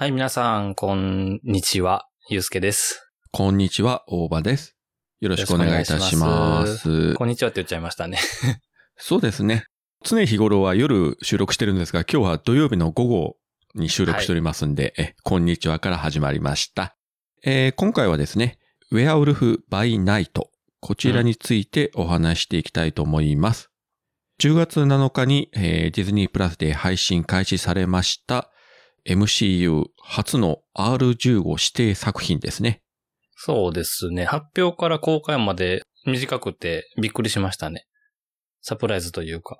はい、皆さん、こんにちは。ゆうすけです。こんにちは、大場です。よろしくお願いいたしよろましす。こんにちはって言っちゃいましたね。そうですね。常日頃は夜収録してるんですが、今日は土曜日の午後に収録しておりますんで、え、こんにちはから始まりました。えー今回はですね、ウェアウルフ・バイ・ナイト。こちらについてお話していきたいと思います。10月7日に、えーディズニープラスで配信開始されました MCU 初の R15 指定作品ですね。そうですね。発表から公開まで短くてびっくりしましたね。サプライズというか。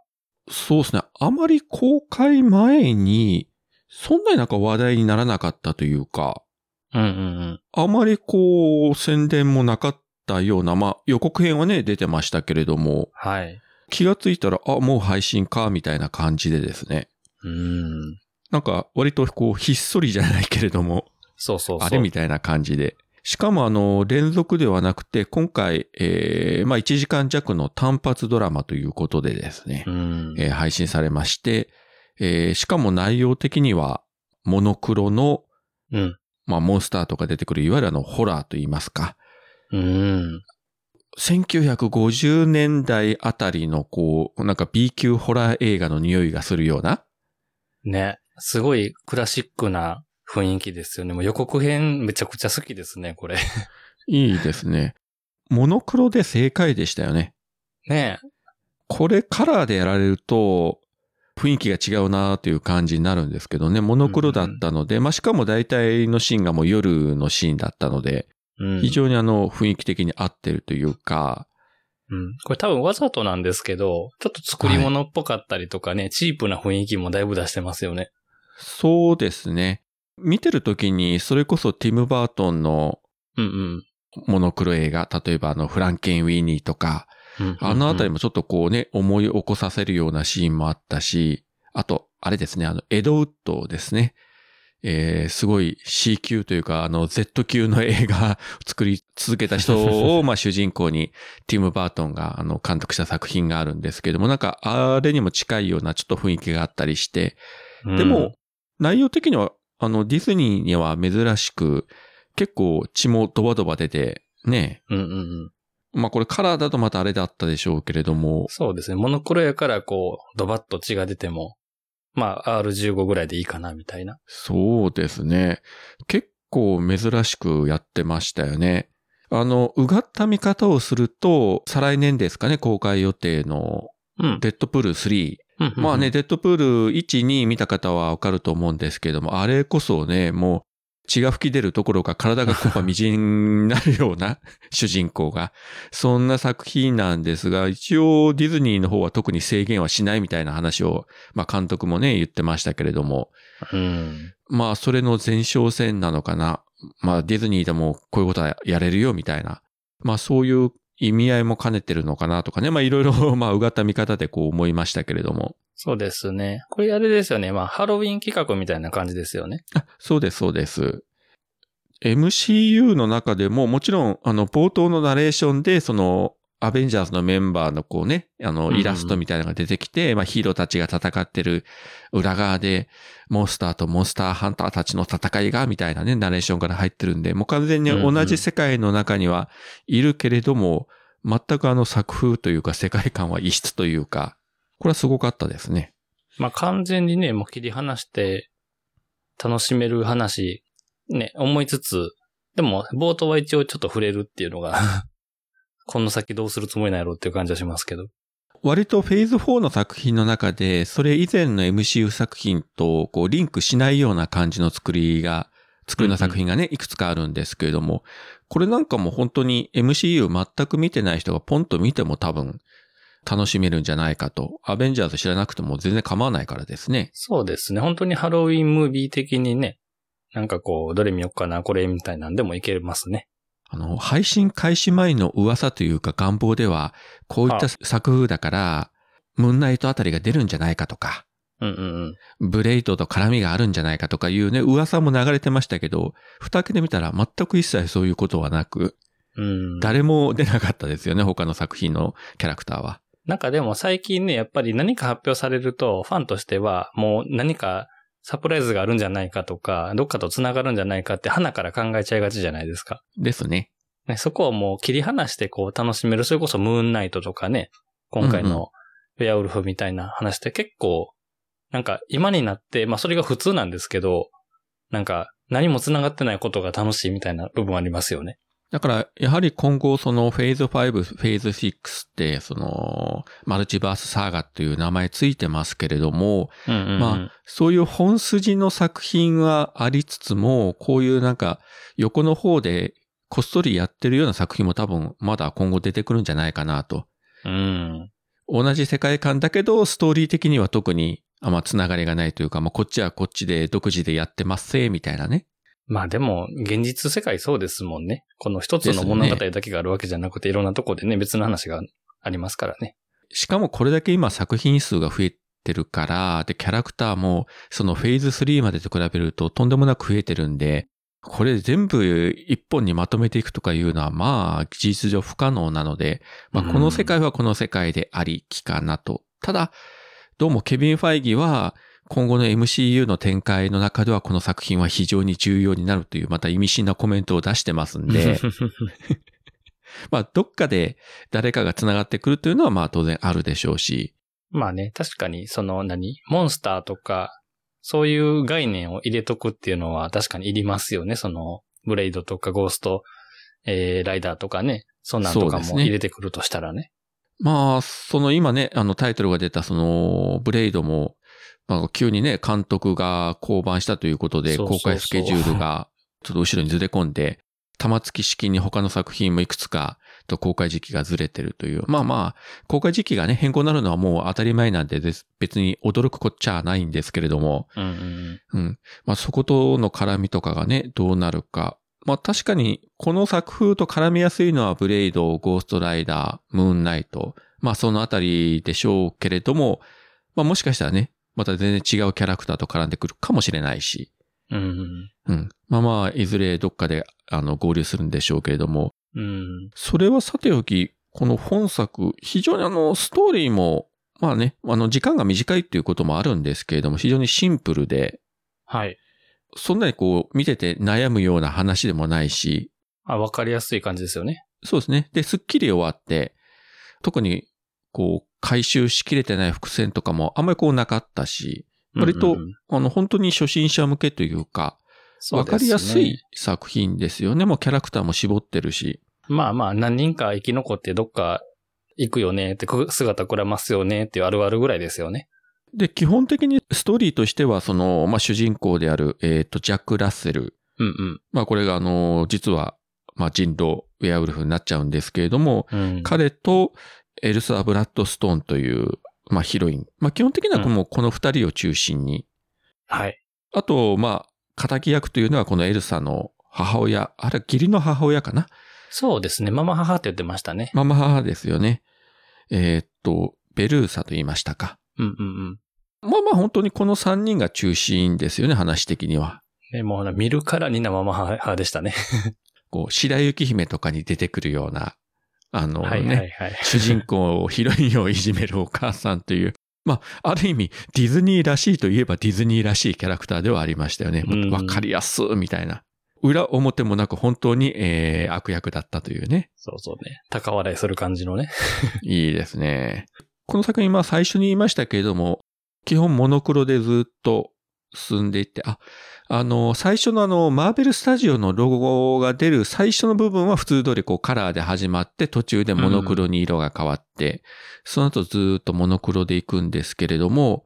そうですね。あまり公開前に、そんなになんか話題にならなかったというか、うんうんうん。あまりこう、宣伝もなかったような、まあ予告編はね、出てましたけれども、はい。気がついたら、あ、もう配信か、みたいな感じでですね。うーん。なんか割とこう、ひっそりじゃないけれども、そうそうそう。あれみたいな感じで。しかもあの、連続ではなくて、今回、えー、まあ1時間弱の単発ドラマということでですね。うん。えー配信されまして、えーしかも内容的には、モノクロの、うん。まあ、モンスターとか出てくる、いわゆるあの、ホラーと言いますか。うん。1950年代あたりの、こう、なんか B 級ホラー映画の匂いがするような。ね。すごいクラシックな雰囲気ですよね。もう予告編めちゃくちゃ好きですね、これ。いいですね。モノクロで正解でしたよね。ねこれカラーでやられると、雰囲気が違うなという感じになるんですけどね、モノクロだったので、まあ、しかも大体のシーンがもう夜のシーンだったので、うん。非常にあの雰囲気的に合ってるというか、うん。これ多分わざとなんですけど、ちょっと作り物っぽかったりとかね、チープな雰囲気もだいぶ出してますよね。そうですね。見てる時に、それこそティム・バートンのうんモノクロ映画、例えばあのフランケン・ウィニーとか、うん。あのあたりも。もちょっとこうね、思い起こさせるようなシーンもあったし、あと、あれですね、あの、エドウッドですね。えー、すごい C 級というか、あの、Z 級の映画を 作り続けた人を、まあ主人公に、ティム・バートンが、あの、監督した作品があるんですけども、なんか、あれにも近いようなちょっと雰囲気があったりして、でも、内容的には、あの、ディズニーには珍しく、結構血もドバドバ出て、ね。うん、うんうんうん。まあこれカラーだとまたあれだったでしょうけれども、そうですね。モノクロやからこう、ドバッと血が出ても、まあ R15 ぐらいでいいかな、みたいな。そうですね。結構珍しくやってましたよね。あの、うがった見方をすると、再来年ですかね、公開予定のうん。デッドプール3。うんまあね、、デッドプール1、2見た方はわかると思うんですけども、あれこそね、もう血が吹き出るところか体がコンパみじんになるような 主人公が、そんな作品なんですが、一応ディズニーの方は特に制限はしないみたいな話を、まあ監督もね、言ってましたけれども、うん。まあそれの前哨戦なのかな。まあディズニーでもこういうことはやれるよみたいな。まあそういう意味合いも兼ねてるのかなとかね。まあいろいろ、まあうがった見方でこう思いましたけれども。そうですね。これあれですよね。まあハロウィン企画みたいな感じですよね。あ、そうです、そうです。MCU の中でも、もちろん、あの、冒頭のナレーションで、その、アベンジャーズのメンバーのこうね、あの、うんうんイラストみたいなのが出てきて、まあヒーローたちが戦ってる裏側で、モンスターとモンスターハンターたちの戦いが、みたいなね、ナレーションから入ってるんで、もう完全に同じ世界の中にはいるけれども、全くあの作風というか世界観は異質というか、これはすごかったですね。まあ完全にね、もう切り離して楽しめる話、ね、思いつつ、でも冒頭は一応ちょっと触れるっていうのが、この先どうするつもりなんやろうっていう感じはしますけど。割とフェーズ4の作品の中で、それ以前の MCU 作品とこうリンクしないような感じの作りが、作りの作品がね、いくつかあるんですけれども、これなんかも本当に MCU 全く見てない人がポンと見ても多分楽しめるんじゃないかと。アベンジャーズ知らなくても全然構わないからですね。そうですね。本当にハロウィンムービー的にね、なんかこう、どれ見よっかな、これみたいなんでもいけますね。あの、配信開始前の噂というか願望では、こういった作風だから、ムーンナイトあたりが出るんじゃないかとか、うんうんうん。ブレイドと絡みがあるんじゃないかとかいうね、噂も流れてましたけど、蓋開けてみたら全く一切そういうことはなく、うん。誰も出なかったですよね、他の作品のキャラクターは。なんかでも最近ね、やっぱり何か発表されると、ファンとしては、もう何かサプライズがあるんじゃないかとか、どっかと繋がるんじゃないかって花から考えちゃいがちじゃないですか。ですね。ね、そこをもう切り離してこう楽しめる。それこそムーンナイトとかね、今回のウェアウルフみたいな話って結構、なんか今になって、まあそれが普通なんですけど、なんか何も繋がってないことが楽しいみたいな部分ありますよね。だから、やはり今後、そのフェーズ5、フェーズ6って、その、マルチバースサーガっていう名前ついてますけれども、うんうんうんまあ、そういう本筋の作品はありつつも、こういうなんか、横の方でこっそりやってるような作品も多分、まだ今後出てくるんじゃないかなと。うん。同じ世界観だけど、ストーリー的には特に、あんまつながりがないというか、まあ、こっちはこっちで独自でやってますせ、みたいなね。まあでも、現実世界そうですもんね。この一つの物語だけがあるわけじゃなくて、いろんなとこでね、別の話がありますからね。しかもこれだけ今作品数が増えてるから、で、キャラクターも、そのフェーズ3までと比べるととんでもなく増えてるんで、これ全部一本にまとめていくとかいうのは、まあ、事実上不可能なので、まあ、この世界はこの世界でありきかなと。ただ、どうもケビン・ファイギは、今後の MCU の展開の中ではこの作品は非常に重要になるという、また意味深なコメントを出してますんで、まあ、どっかで誰かが繋がってくるというのは、まあ当然あるでしょうし、まあね、確かに、その何？モンスターとか、そういう概念を入れとくっていうのは確かにいりますよね。その、ブレイドとかゴースト、えー、ライダーとかね。そんなんとかも入れてくるとしたらね。まあ、その今ね、あのタイトルが出たその、ブレイドも、まあ急にね、監督が降板したということで、公開スケジュールが ちょっと後ろにずれ込んで、玉突き式に他の作品もいくつかと公開時期がずれてるという。まあまあ、公開時期がね、変更になるのはもう当たり前なんで、です別に驚くこっちゃないんですけれども、うんうんうん。まあそことの絡みとかがね、どうなるか。まあ確かに、この作風と絡みやすいのはブレイド、ゴーストライダー、ムーンナイト。まあそのあたりでしょうけれども、まあもしかしたらね、また全然違うキャラクターと絡んでくるかもしれないし。うん。うんうん。まあまあ、いずれどっかで、あの、合流するんでしょうけれども、うん。うん。それはさておき、この本作、非常にあの、ストーリーも、まあね、あの、時間が短いっていうこともあるんですけれども、非常にシンプルで、はい。そんなにこう、見てて悩むような話でもないし、あ、わかりやすい感じですよね。そうですね。で、スッキリ終わって、特に、こう、回収しきれてない伏線とかもあんまりこうなかったし、割とうんうんうんあの、本当に初心者向けというか、わかりやすい。作品ですよね。もうキャラクターも絞ってるし。まあまあ、何人か生き残ってどっか行くよねって、こ姿くれますよねっていうあるあるぐらいですよね。で、基本的にストーリーとしては、その、まあ、主人公である、えっ、と、ジャック・ラッセル。うんまあ、これがあの、実は、まあ、人狼、ウェアウルフになっちゃうんですけれども、うん。うん。彼とエルサ・ブラッドストーンという、まあ、ヒロイン。まあ、基本的にはもうこの二人を中心に。はい。あと、まあ、仇役というのはこのエルサの母親。あれ、義理の母親かな？そうですね。ママ母って言ってましたね。ママ母ですよね。えーっと、ベルーサと言いましたか。うんうんうん。まあまあ本当にこの三人が中心ですよね、話的には。でもう見るからになママ母でしたね。こう、白雪姫とかに出てくるような、あのね、はいはいはい。主人公、ヒロインをいじめるお母さんという、まあ、ある意味、ディズニーらしいといえばディズニーらしいキャラクターではありましたよね。うんわかりやす、みたいな。裏表もなく本当に、えー、悪役だったというね。そうそうね。高笑いする感じのね。いいですね。この作品、まあ最初に言いましたけれども、基本モノクロでずっと進んでいって、あ、あの、最初のあの、マーベルスタジオのロゴが出る最初の部分は普通通りこうカラーで始まって、途中でモノクロに色が変わって、その後ずっとモノクロで行くんですけれども、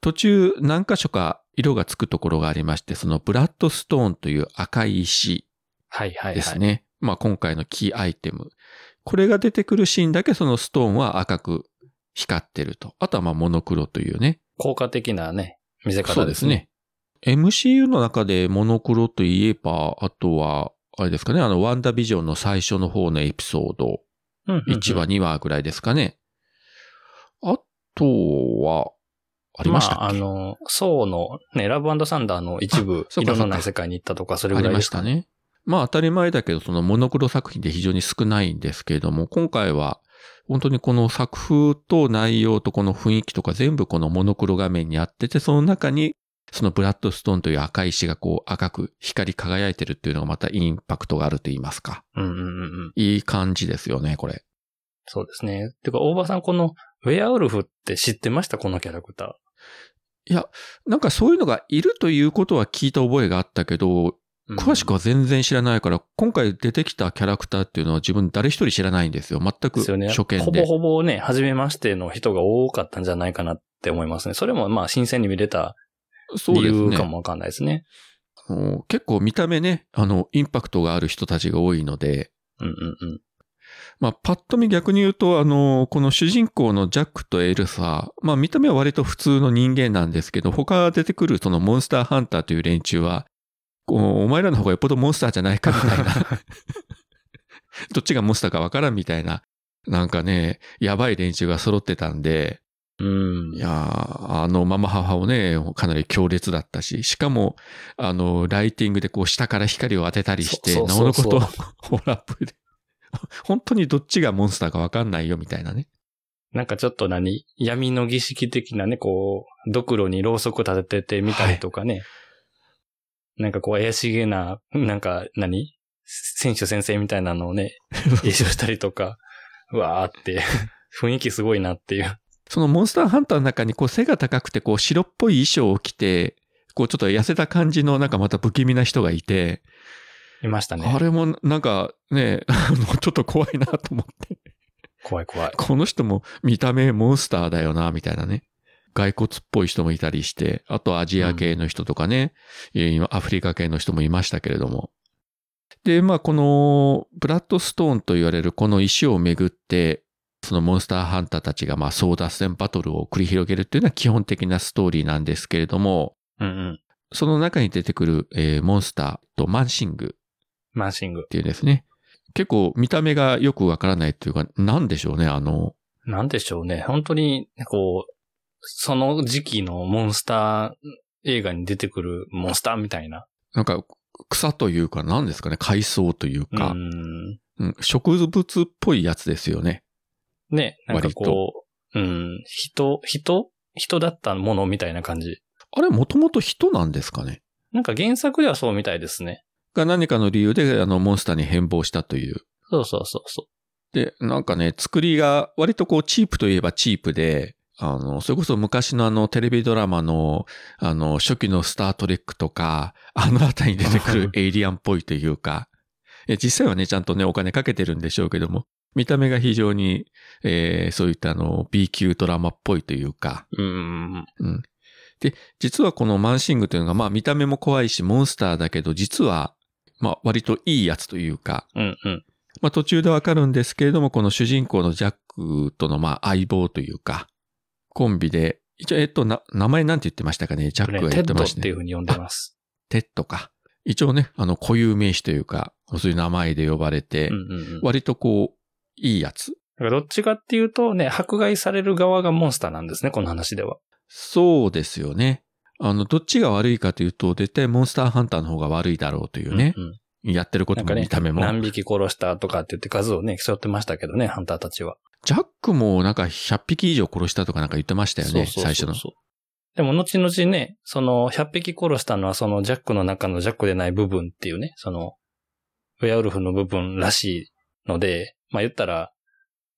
途中何箇所か色がつくところがありまして、そのブラッドストーンという赤い石はいはいはい。ですね。まあ今回のキーアイテム。これが出てくるシーンだけそのストーンは赤く光ってると。あとはまあモノクロというね。効果的なね、見せそ方でね。うですすね。MCU の中でモノクロといえば、あとは、あれですかね、あの、ワンダビジョンの最初の方のエピソード、うんうんうん1話、2話ぐらいですかね。あとは、ありましたっけ、まあ、あの、ソーの、ね、ラブサンダーの一部色のない世界に行ったとか、それありぐらいでかますした。ね。まあ当たり前だけど、そのモノクロ作品で非常に少ないんですけれども、今回は本当にこの作風と内容とこの雰囲気とか全部このモノクロ画面にあってて、その中にそのブラッドストーンという赤い石がこう赤く光り輝いてるっていうのがまたインパクトがあると言いますか。うんうんうんうん。いい感じですよね、これ。そうですね。てか、大場さん、この、ウェアウルフって知ってました？このキャラクタいや、なんかそういうのがいるということは聞いた覚えがあったけど、ー。詳しくはは全然知らないから、今回出てきたキャラクターっていうのは自分誰一人知らないんですよ。全く。初見で。ほぼほぼね、初めましての人が多かったんじゃないかなって思いますね。それもまあ、新鮮に見れた理由かもわかんないですね。あの結構見た目ね、あの、インパクトがある人たちが多いので、うんうんうん。まあ、パッと見逆に言うと、あの、この主人公のジャックとエルサ、まあ、見た目は割と普通の人間なんですけど、他出てくるそのモンスターハンターという連中は、お前らの方がよっぽどモンスターじゃないかみたいな、どっちがモンスターかわからんみたいな、なんかね、やばい連中が揃ってたんで、うん。いやーあのママ母をね、かなり強烈だったし、しかも、あの、ライティングでこう下から光を当てたりして、そなおのこと、ホラップで。本当にどっちがモンスターかわかんないよみたいなね。なんかちょっと何？闇の儀式的なね、こう、ドクロにろうそく立ててみたりとかね。なんかこう怪しげな、なんか何？選手先生みたいなのをね、演習したりとか、うわーって、雰囲気すごいなっていう。そのモンスターハンターの中にこう背が高くてこう白っぽい衣装を着て、こうちょっと痩せた感じのなんかまた不気味な人がいて、いましたね。あれもなんかね、あの、ちょっと怖いなと思って。怖い怖い。この人も見た目モンスターだよな、みたいなね。骸骨っぽい人もいたりして、あとアジア系の人とかね、えー今アフリカ系の人もいましたけれども。で、まあこのブラッドストーンと言われるこの石をめぐって、そのモンスターハンターたちがまあ争奪戦バトルを繰り広げるっていうのは基本的なストーリーなんですけれども、うんうん。その中に出てくる、えーモンスターとマンシングマンシングっ。ていうですね。結構見た目がよくわからないっていうか、なんでしょうね、あの、なんでしょうね。本当に、こう、その時期のモンスター映画に出てくるモンスターみたいな。なんか草というか何ですかね、海藻といううか、ん。うん植物っぽいやつですよね。ね、なんかこう、うん、人、人人だったものみたいな感じ。あれもともと人なんですかね？なんか原作ではそうみたいですね。が何かの理由であのモンスターに変貌したという。そうそうそうそで、なんかね、作りが割とこうチープといえばチープで、あの、それこそ昔のあのテレビドラマの、あの、初期のスタートレックとか、あのあたりに出てくるエイリアンっぽいというか、え実際はね、ちゃんとね、お金かけてるんでしょうけども、見た目が非常に、えーそういったあの、B 級ドラマっぽいというか、う。うん。うん。で、実はこのマンシングというのが、まあ見た目も怖いし、モンスターだけど、実は、まあ割といいやつというか、うんうん。まあ途中でわかるんですけれども、この主人公のジャックとのまあ相棒というか、コンビで、一応、えっと、な、名前なんて言ってましたかね？ジャックがテッドっ言ってましたね。ていう風に呼んでます。テッドか。一応ね、あの固有名詞というか、そういう名前で呼ばれて、うんうんうん。割とこう、いいやつ。だからどっちかっていうとね、迫害される側がモンスターなんですね、この話では。そうですよね。あの、どっちが悪いかというと、絶対モンスターハンターの方が悪いだろうというね。うんうんやってることも見た目も。何匹殺したとかって言って数をね、競ってましたけどね、ハンターたちは。ジャックもなんか100匹以上殺したとかなんか言ってましたよね、そうそうそう最初の。でも後々ね、その100匹殺したのはそのジャックの中のジャックでない部分っていうね、その、ウェアウルフの部分らしいので、まあ言ったら、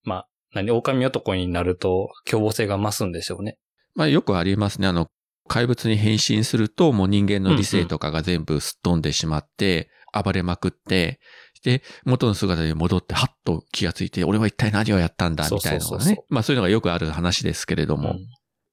まあ、何、狼男になると凶暴性が増すんでしょうね。まあよくありますね。あの、怪物に変身するともう人間の理性とかが全部すっ飛んでしまって、暴れまくって、で、元の姿に戻って、はっと気がついて、俺は一体何をやったんだ、みたいなのが。ねまあそういうのがよくある話ですけれども、うん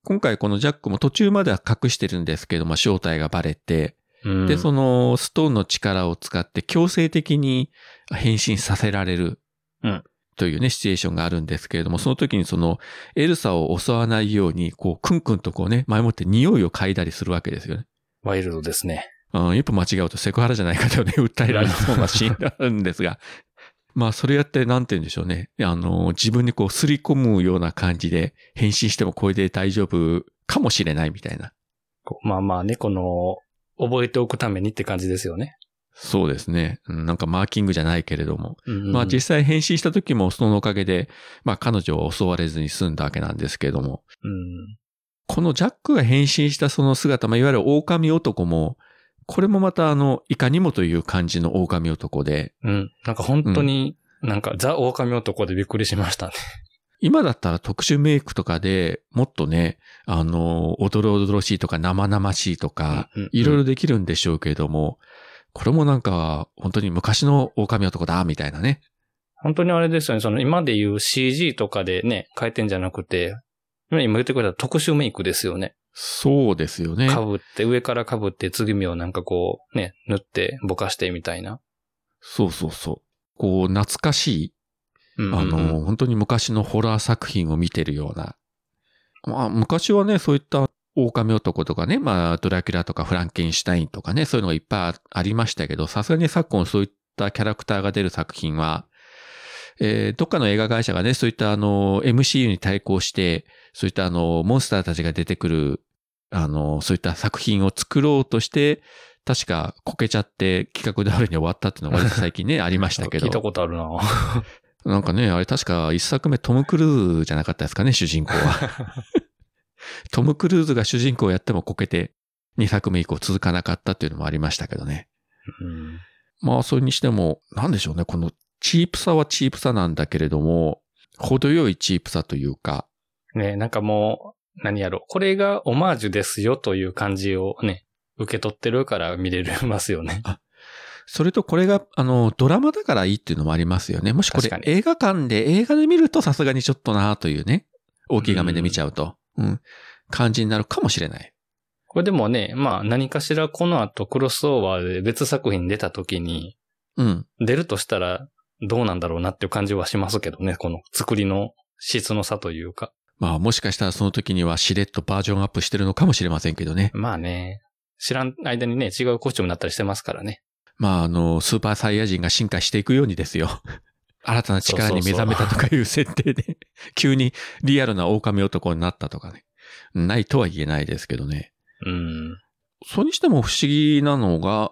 今回このジャックも途中までは隠してるんですけど、まあ正体がバレて、うんで、そのストーンの力を使って強制的に変身させられる。うんというね、シチュエーションがあるんですけれども、その時にその、エルサを襲わないように、こう、クンクンとこうね、前もって匂いを嗅いだりするわけですよね。ワイルドですね。うん、一歩間違うとセクハラじゃないかとね、訴えられそうなシーンがあるんですが、まあ、それやって、なんて言うんでしょうね。あの、自分にこう、すり込むような感じで、変身してもこれで大丈夫かもしれないみたいな。まあまあね、この、覚えておくためにって感じですよね。そうですね。うんなんかマーキングじゃないけれども。うんまあ実際変身した時もそのおかげで、まあ彼女は襲われずに済んだわけなんですけれども。うん。このジャックが変身したその姿、まあ、いわゆる狼男も、これもまたあの、いかにもという感じの狼男で、うん。なんか本当に、なんかザ・狼男でびっくりしましたね。今だったら特殊メイクとかでもっとね、あの、おどろおどろしいとか生々しいとか、いろいろできるんでしょうけれども、これもなんか、本当に昔の狼男だ、みたいなね。本当にあれですよね。その今で言う CG とかでね、変えてんじゃなくて、今言ってくれた特殊メイクですよね。そうですよね。被って、上から被って、継ぎ目をなんかこう、ね、塗って、ぼかしてみたいな。そうそうそう。こう、懐かしい、うんあの、本当に昔のホラー作品を見てるような。まあ、昔はね、そういった狼男とかね、まあ、ドラキュラとかフランケンシュタインとかね、そういうのがいっぱいありましたけど、さすがに昨今そういったキャラクターが出る作品は、えーどっかの映画会社がね、そういったあの、MCU に対抗して、そういったあの、モンスターたちが出てくる、あの、そういった作品を作ろうとして、確かこけちゃって企画通りに終わったっていうのが最近ね、ありましたけど。聞いたことあるな なんかね、あれ確か一作目トム・クルーズじゃなかったですかね、主人公は。トム・クルーズが主人公をやってもこけて、二作目以降続かなかったっていうのもありましたけどね。うんまあ、それにしても、なんでしょうね、このチープさはチープさなんだけれども、程よいチープさというか、ね、なんかもう、何やろ。これがオマージュですよという感じをね、受け取ってるから見れますよね。それとこれが、あの、ドラマだからいいっていうのもありますよね。もしこれ映画館で、映画で見るとさすがにちょっとなというね、大きい画面で見ちゃうと、うん、感じになるかもしれない。これでもね、まあ何かしらこの後クロスオーバーで別作品に出た時に、うん。出るとしたらどうなんだろうなっていう感じはしますけどね。この作りの質の差というか。まあもしかしたらその時にはしれっとバージョンアップしてるのかもしれませんけどね。まあね、知らん間にね、違うコスチュームになったりしてますからね。まああの、スーパーサイヤ人が進化していくようにですよ。新たな力に目覚めたとかいう設定で、急にリアルな狼男になったとかね。ないとは言えないですけどね。うん。それにしても不思議なのが、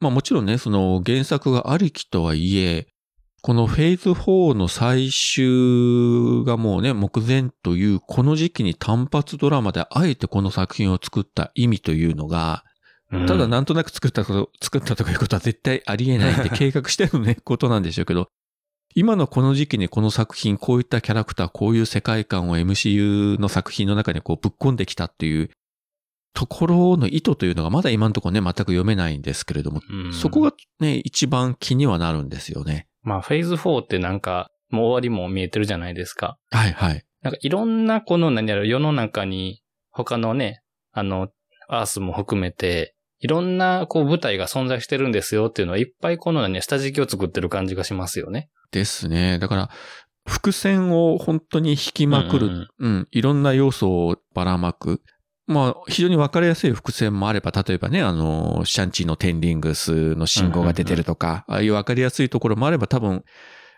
まあもちろんね、その原作がありきとはいえ、このフェーズ4の最終がもうね、目前という、この時期に単発ドラマであえてこの作品を作った意味というのが、うんただなんとなく作ったこと、作ったとかいうことは絶対ありえないんで計画してのね、ことなんでしょうけど、今のこの時期にこの作品、こういったキャラクター、こういう世界観を MCU の作品の中にこうぶっ込んできたっていうところの意図というのがまだ今のところね、全く読めないんですけれども、うんそこがね、一番気にはなるんですよね。まあフェーズ4ってなんか、もう終わりも見えてるじゃないですか。はいはい。なんかいろんなこの何やろ、世の中に他のね、あの、アースも含めて、いろんなこう舞台が存在してるんですよっていうのはいっぱいこの何下敷きを作ってる感じがしますよね。ですね。だから、伏線を本当に引きまくる。ううんん、いろんな要素をばらまく。まあ、非常にわかりやすい伏線もあれば、例えばね、あの、シャンチーのテンリングスの信号が出てるとか、ああいうわかりやすいところもあれば、多分、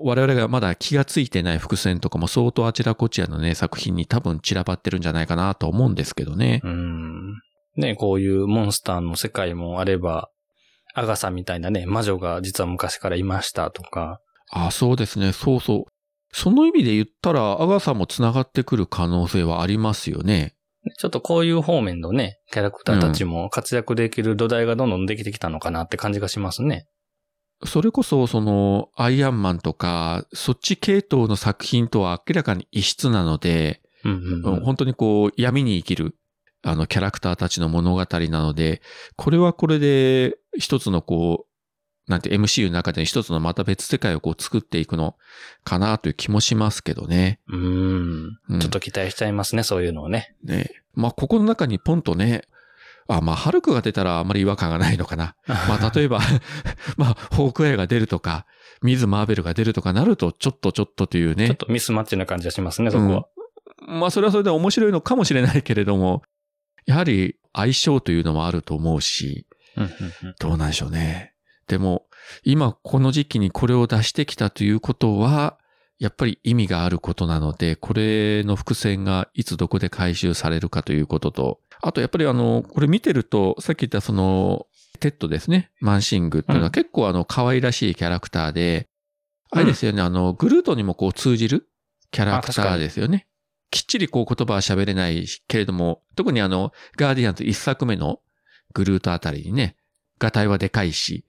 我々がまだ気がついてない伏線とかも相当あちらこちらのね、作品に多分散らばってるんじゃないかなと思うんですけどね。うん。ね、こういうモンスターの世界もあれば、アガサみたいなね、魔女が実は昔からいましたとか、あ、そうですね。そうそう。その意味で言ったら、アガサも繋がってくる可能性はありますよね。ちょっとこういう方面のね、キャラクターたちも活躍できる土台がどんどんできてきたのかなって感じがしますね。それこそ、その、アイアンマンとか、そっち系統の作品とは明らかに異質なので、うんうんうん。本当にこう、闇に生きる、あの、キャラクターたちの物語なので、これはこれで、一つのこう、なんて MCU の中で一つのまた別世界をこう作っていくのかなという気もしますけどね。うん。うんちょっと期待しちゃいますね、そういうのをね。ね。まあ、ここの中にポンとね、あ、まあ、ハルクが出たらあまり違和感がないのかな。まあ、例えば、まあ、ホークアイが出るとか、ミズ・マーベルが出るとかなると、ちょっとちょっとというね。ちょっとミスマッチな感じがしますね、そこは。まあ、それはそれで面白いのかもしれないけれども、やはり相性というのもあると思うし、うんうんうんどうなんでしょうね。でも、今この時期にこれを出してきたということは、やっぱり意味があることなので、これの伏線がいつどこで回収されるかということと、あとやっぱりあの、これ見てると、さっき言ったその、テッドですね。マンシングっていうのはうん結構あの、可愛らしいキャラクターで、あれですよね、あの、グルートにもこう通じるキャラクターですよね。きっちりこう言葉は喋れないけれども、特にあの、ガーディアンズ一作目のグルートあたりにね、ガタイはでかいし、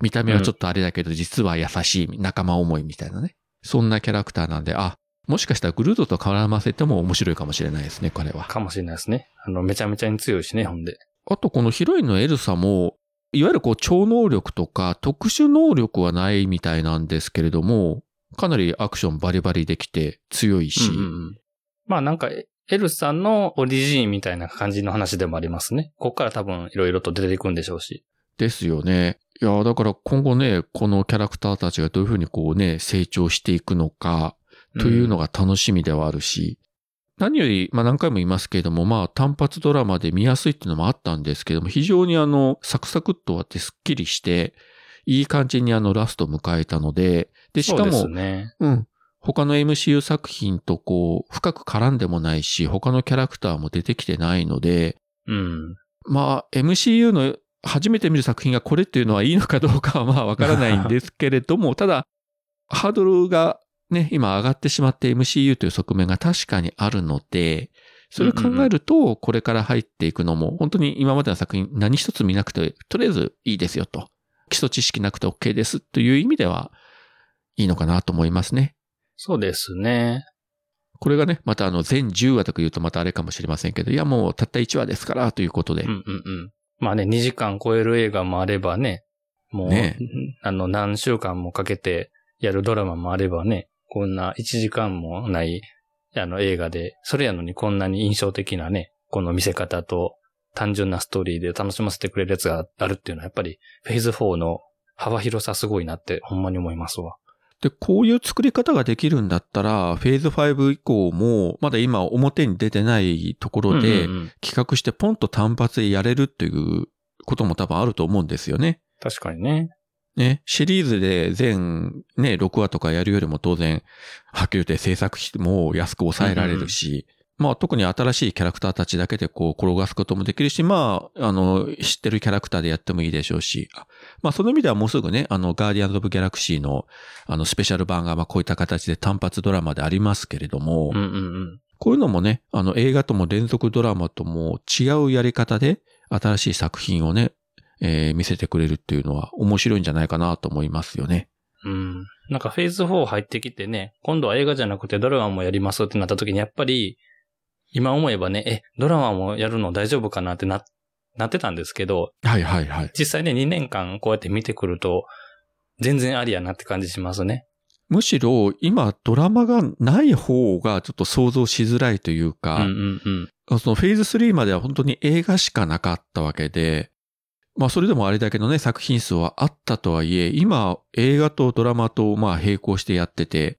見た目はちょっとあれだけど、実は優しい仲間思いみたいなね。そんなキャラクターなんで、あ、もしかしたらグルートと絡ませても面白いかもしれないですね、彼は。かもしれないですね。あの、めちゃめちゃに強いしね、ほんで。あとこのヒロインのエルサも、いわゆるこう超能力とか特殊能力はないみたいなんですけれども、かなりアクションバリバリできて強いし。うんうんうんまあなんか、エルさんのオリジンみたいな感じの話でもありますね。こっから多分いろいろと出ていくんでしょうし。ですよね。いや、だから今後ね、このキャラクターたちがどういうふうにこうね、成長していくのか、というのが楽しみではあるし、何より、まあ何回も言いますけれども、まあ単発ドラマで見やすいっていうのもあったんですけども、非常にあの、サクサクっと終わってスッキリして、いい感じにあのラストを迎えたので、で、しかも、そうね。うん。他の MCU 作品とこう、深く絡んでもないし、他のキャラクターも出てきてないので、うん。まあ、MCU の初めて見る作品がこれっていうのはいいのかどうかはまあわからないんですけれども、ただ、ハードルがね、今上がってしまって MCU という側面が確かにあるので、それを考えると、これから入っていくのも、本当に今までの作品何一つ見なくて、とりあえずいいですよと。基礎知識なくて OK ですという意味では、いいのかなと思いますね。そうですね。これがね、またあの全10話とか言うとまたあれかもしれませんけど、いやもうたった1話ですからということで。うんうんうん。まあね、2時間超える映画もあればね、もう、ね、あの何週間もかけてやるドラマもあればね、こんな1時間もないあの映画で、それやのにこんなに印象的なね、この見せ方と単純なストーリーで楽しませてくれるやつがあるっていうのはやっぱりフェーズ4の幅広さすごいなってほんまに思いますわ。で、こういう作り方ができるんだったら、フェーズ5以降も、まだ今表に出てないところで、企画してポンと単発でやれるっていうことも多分あると思うんですよね。確かにね。ね、シリーズで全ね、6話とかやるよりも当然、はっきり言って制作費も安く抑えられるし、まあ特に新しいキャラクターたちだけでこう転がすこともできるし、まあ、あの、知ってるキャラクターでやってもいいでしょうし、まあその意味ではもうすぐね、あの、ガーディアンズ・オブ・ギャラクシーの、あの、スペシャル版がまあこういった形で単発ドラマでありますけれども、うんうんうん、こういうのもね、あの、映画とも連続ドラマとも違うやり方で、新しい作品をね、えー、見せてくれるっていうのは面白いんじゃないかなと思いますよね。うん。なんかフェーズ4入ってきてね、今度は映画じゃなくてドラマもやりますってなった時にやっぱり、今思えばね、え、ドラマもやるの大丈夫かなってな、なってたんですけど、はいはいはい。実際ね、2年間こうやって見てくると、全然ありやなって感じしますね。むしろ今ドラマがない方がちょっと想像しづらいというか、うんうんうん、そのフェーズ3までは本当に映画しかなかったわけで、まあそれでもあれだけのね作品数はあったとはいえ、今映画とドラマとまあ並行してやってて、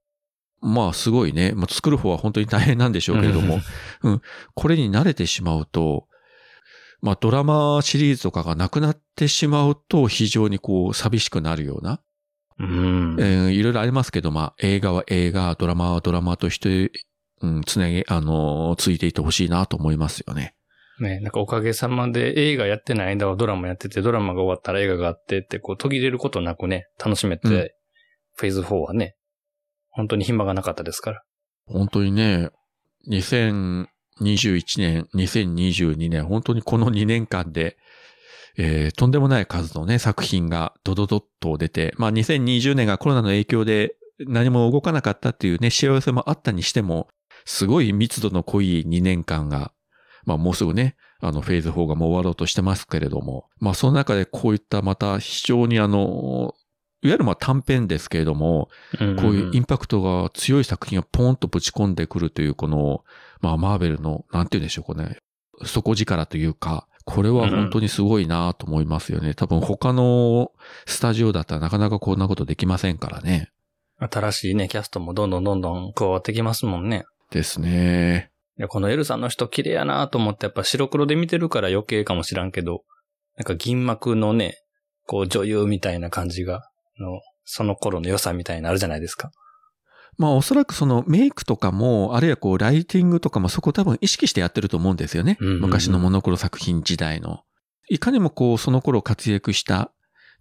まあすごいね、まあ、作る方は本当に大変なんでしょうけれども、うん、これに慣れてしまうと、まあドラマシリーズとかがなくなってしまうと非常にこう寂しくなるような、うん、えー、いろいろありますけど、まあ映画は映画、ドラマはドラマとして、うん、つなげ、あの、ついていてほしいなと思いますよね。ね、なんかおかげさまで映画やってない間はドラマやってて、ドラマが終わったら映画があってって、こう途切れることなくね、楽しめて、うん、フェーズ4はね、本当に暇がなかったですから。本当にね、2021年、2022年、本当にこの2年間で、えー、とんでもない数のね、作品がドドドッと出て、まあ2020年がコロナの影響で何も動かなかったっていうね、幸せもあったにしても、すごい密度の濃い2年間が、まあもうすぐね、あのフェーズ4がもう終わろうとしてますけれども、まあその中でこういったまた非常にあの、いわゆるまあ短編ですけれども、こういうインパクトが強い作品がポンとぶち込んでくるという、この、まあマーベルの、なんて言うんでしょうかね、底力というか、これは本当にすごいなと思いますよね。多分他のスタジオだったらなかなかこんなことできませんからね。新しいね、キャストもどんどんどんどん加わってきますもんね。ですね。このエルさんの人綺麗やなと思ってやっぱ白黒で見てるから余計かもしらんけど、なんか銀幕のね、こう女優みたいな感じがの、その頃の良さみたいなあるじゃないですか。まあおそらくそのメイクとかも、あるいはこうライティングとかもそこ多分意識してやってると思うんですよね。うんうんうん、昔のモノクロ作品時代の。いかにもこうその頃活躍した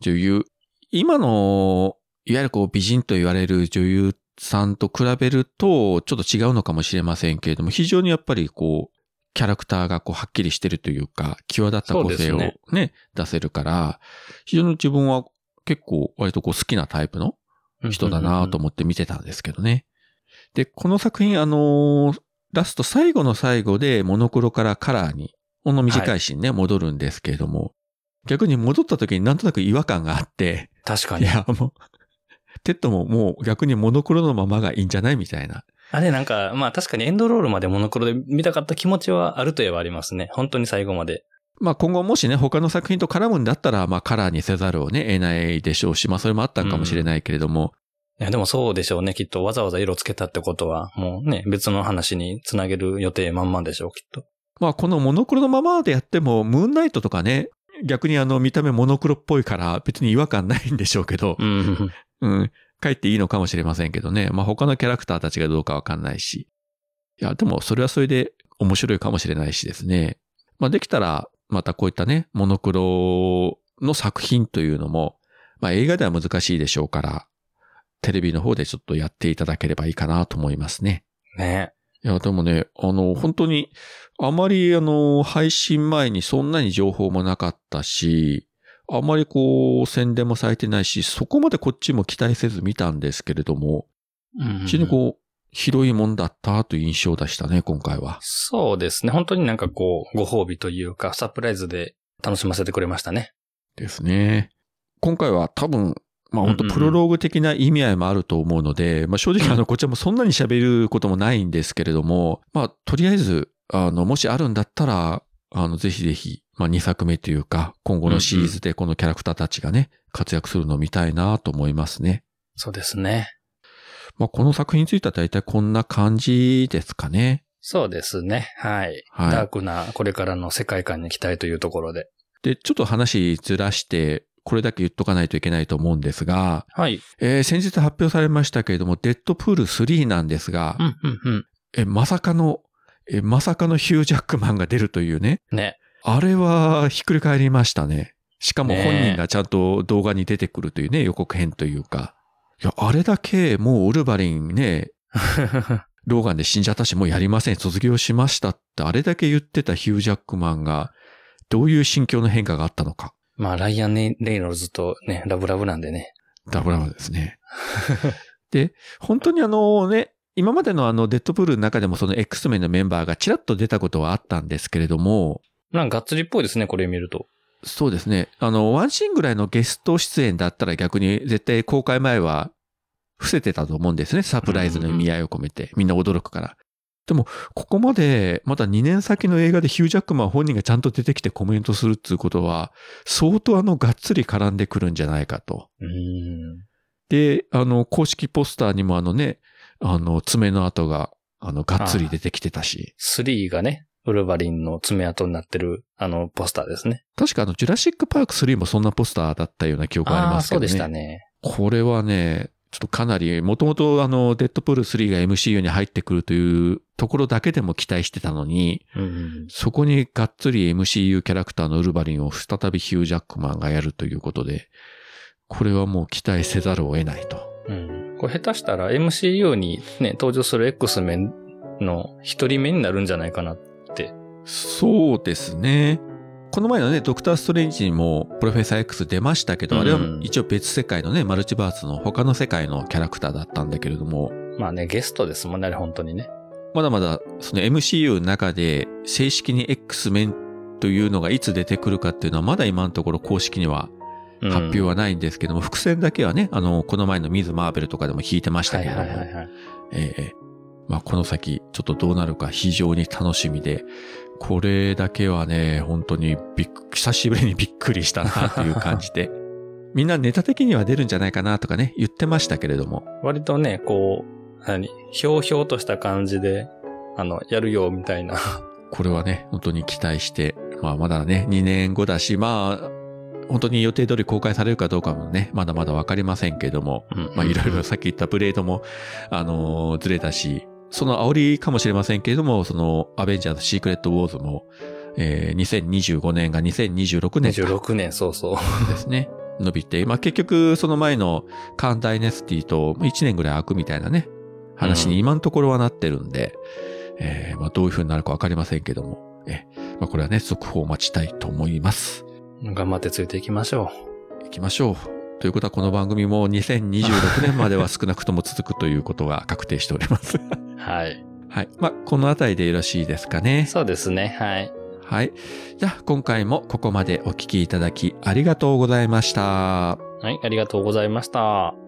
女優、今のいわゆるこう美人と言われる女優さんと比べると、ちょっと違うのかもしれませんけれども、非常にやっぱりこう、キャラクターがこう、はっきりしてるというか、際立った個性をね、です出せるから、非常に自分は結構割とこう好きなタイプの人だなと思って見てたんですけどね。で、この作品、あのーラスト最後の最後でモノクロからカラーに、ほんの短いシーンね、戻るんですけれども、逆に戻った時になんとなく違和感があって、確かに。いや、もう、テッドももう逆にモノクロのままがいいんじゃないみたいな。あれなんか、まあ確かにエンドロールまでモノクロで見たかった気持ちはあるといえばありますね。本当に最後まで。まあ今後もしね、他の作品と絡むんだったら、まあカラーにせざるをね、得ないでしょうし、まあそれもあったんかもしれないけれども、いや、でもそうでしょうね。きっとわざわざ色つけたってことは、もうね、別の話につなげる予定満々でしょう、きっと。まあこのモノクロのままでやっても、ムーンナイトとかね、逆にあの見た目モノクロっぽいから別に違和感ないんでしょうけど、うん。うん、帰っていいのかもしれませんけどね。まあ他のキャラクターたちがどうかわかんないし。いや、でもそれはそれで面白いかもしれないしですね。まあできたら、またこういったね、モノクロの作品というのも、まあ映画では難しいでしょうから、テレビの方でちょっとやっていただければいいかなと思いますね。ねいや、でもね、あの、本当に、あまり、あの、配信前にそんなに情報もなかったし、あまりこう、宣伝もされてないし、そこまでこっちも期待せず見たんですけれども、うん非常にこう、広いもんだったという印象でしたね、今回は。そうですね。本当になんかこう、ご褒美というか、サプライズで楽しませてくれましたね。ですね。今回は多分、まあ本当うんうんうんプロローグ的な意味合いもあると思うので、まあ正直あの、こちらもそんなに喋ることもないんですけれども、まあとりあえず、あの、もしあるんだったら、あの、ぜひぜひ、まあ2作目というか、今後のシリーズでこのキャラクターたちがね、活躍するのを見たいなと思いますね。そうですね。まあこの作品については大体こんな感じですかね。そうですね。はい。はいダークなこれからの世界観に期待というところで。で、ちょっと話ずらして、これだけ言っとかないといけないと思うんですが、はい。えー先日発表されましたけれども、デッドプール3なんですが、うん、うん、うん。え、まさかの、え、まさかのヒュージャックマンが出るというね。ね。あれはひっくり返りましたね。しかも本人がちゃんと動画に出てくるというね、予告編というか。いや、あれだけもうウルヴァリンね、ローガンで死んじゃったし、もうやりません、卒業しましたって、あれだけ言ってたヒュージャックマンが、どういう心境の変化があったのか。まあ、ライアン・レイノルズとね、ラブラブなんでね。ダブラブですね。で、本当にあのね、今までのあのデッドプールの中でもその X メンのメンバーがちらっと出たことはあったんですけれども、なんかがっつりっぽいですね、これ見ると。そうですね。あの、ワンシーンぐらいのゲスト出演だったら逆に絶対公開前は伏せてたと思うんですね。サプライズの意味合いを込めて。みんな驚くから。でも、ここまで、まだ2年先の映画でヒュージャックマン本人がちゃんと出てきてコメントするっていうことは、相当あの、がっつり絡んでくるんじゃないかと。で、あの、公式ポスターにもあのね、あの、爪の跡が、あの、がっつり出てきてたし。3がね、ウルヴァリンの爪痕になってる、あの、ポスターですね。確かあの、ジュラシックパーク3もそんなポスターだったような記憶がありますけどね。そうでしたね。これはね、ちょっとかなり、もともとあの、デッドプール3が MCU に入ってくるというところだけでも期待してたのに、うん。そこにがっつり MCU キャラクターのウルヴァリンを再びヒュージャックマンがやるということで、これはもう期待せざるを得ないと。うん。これ下手したら MCU にね、登場する X メンの一人目になるんじゃないかなって。そうですね。この前のね、ドクターストレンジにもプロフェッサー X 出ましたけど、あれはうん一応別世界のね、マルチバースの他の世界のキャラクターだったんだけれども、まあね、ゲストですもんね、本当にね。まだまだその MCU の中で正式に X メンというのがいつ出てくるかっていうのはまだ今のところ公式にはうん発表はないんですけども、伏線だけはね、あの、この前のミズ・マーベルとかでも弾いてましたはいけれども、はいはいはい。ええまあこの先ちょっとどうなるか非常に楽しみで、これだけはね、本当にびっく、久しぶりにびっくりしたなという感じで、みんなネタ的には出るんじゃないかなとかね、言ってましたけれども、割とね、こう、何、ひょうひょうとした感じで、あの、やるよ、みたいな。これはね、本当に期待して、まあまだね、2年後だし、まあ、本当に予定通り公開されるかどうかもね、まだまだわかりませんけれども、まあいろいろさっき言ったブレードも、あのーずれたし、その煽りかもしれませんけれども、そのアベンジャーズシークレットウォーズも、えー2025年が2026年か26年、そうそう。ですね。伸びて、まあ結局その前のカーンダイネスティと1年ぐらい空くみたいなね、話に今のところはなってるんで、えーまあどういう風になるかわかりませんけども、えまあこれはね、速報を待ちたいと思います。頑張ってついていきましょ行きましょう。ということはこの番組も2026年までは少なくとも続くということが確定しております。う。はい。はい。まあ、このあたりでよろしいですかね。そうですね。はい。はい。じゃあ、今回もここまでお聞きいただきありがとうございました。はい、ありがとうございました。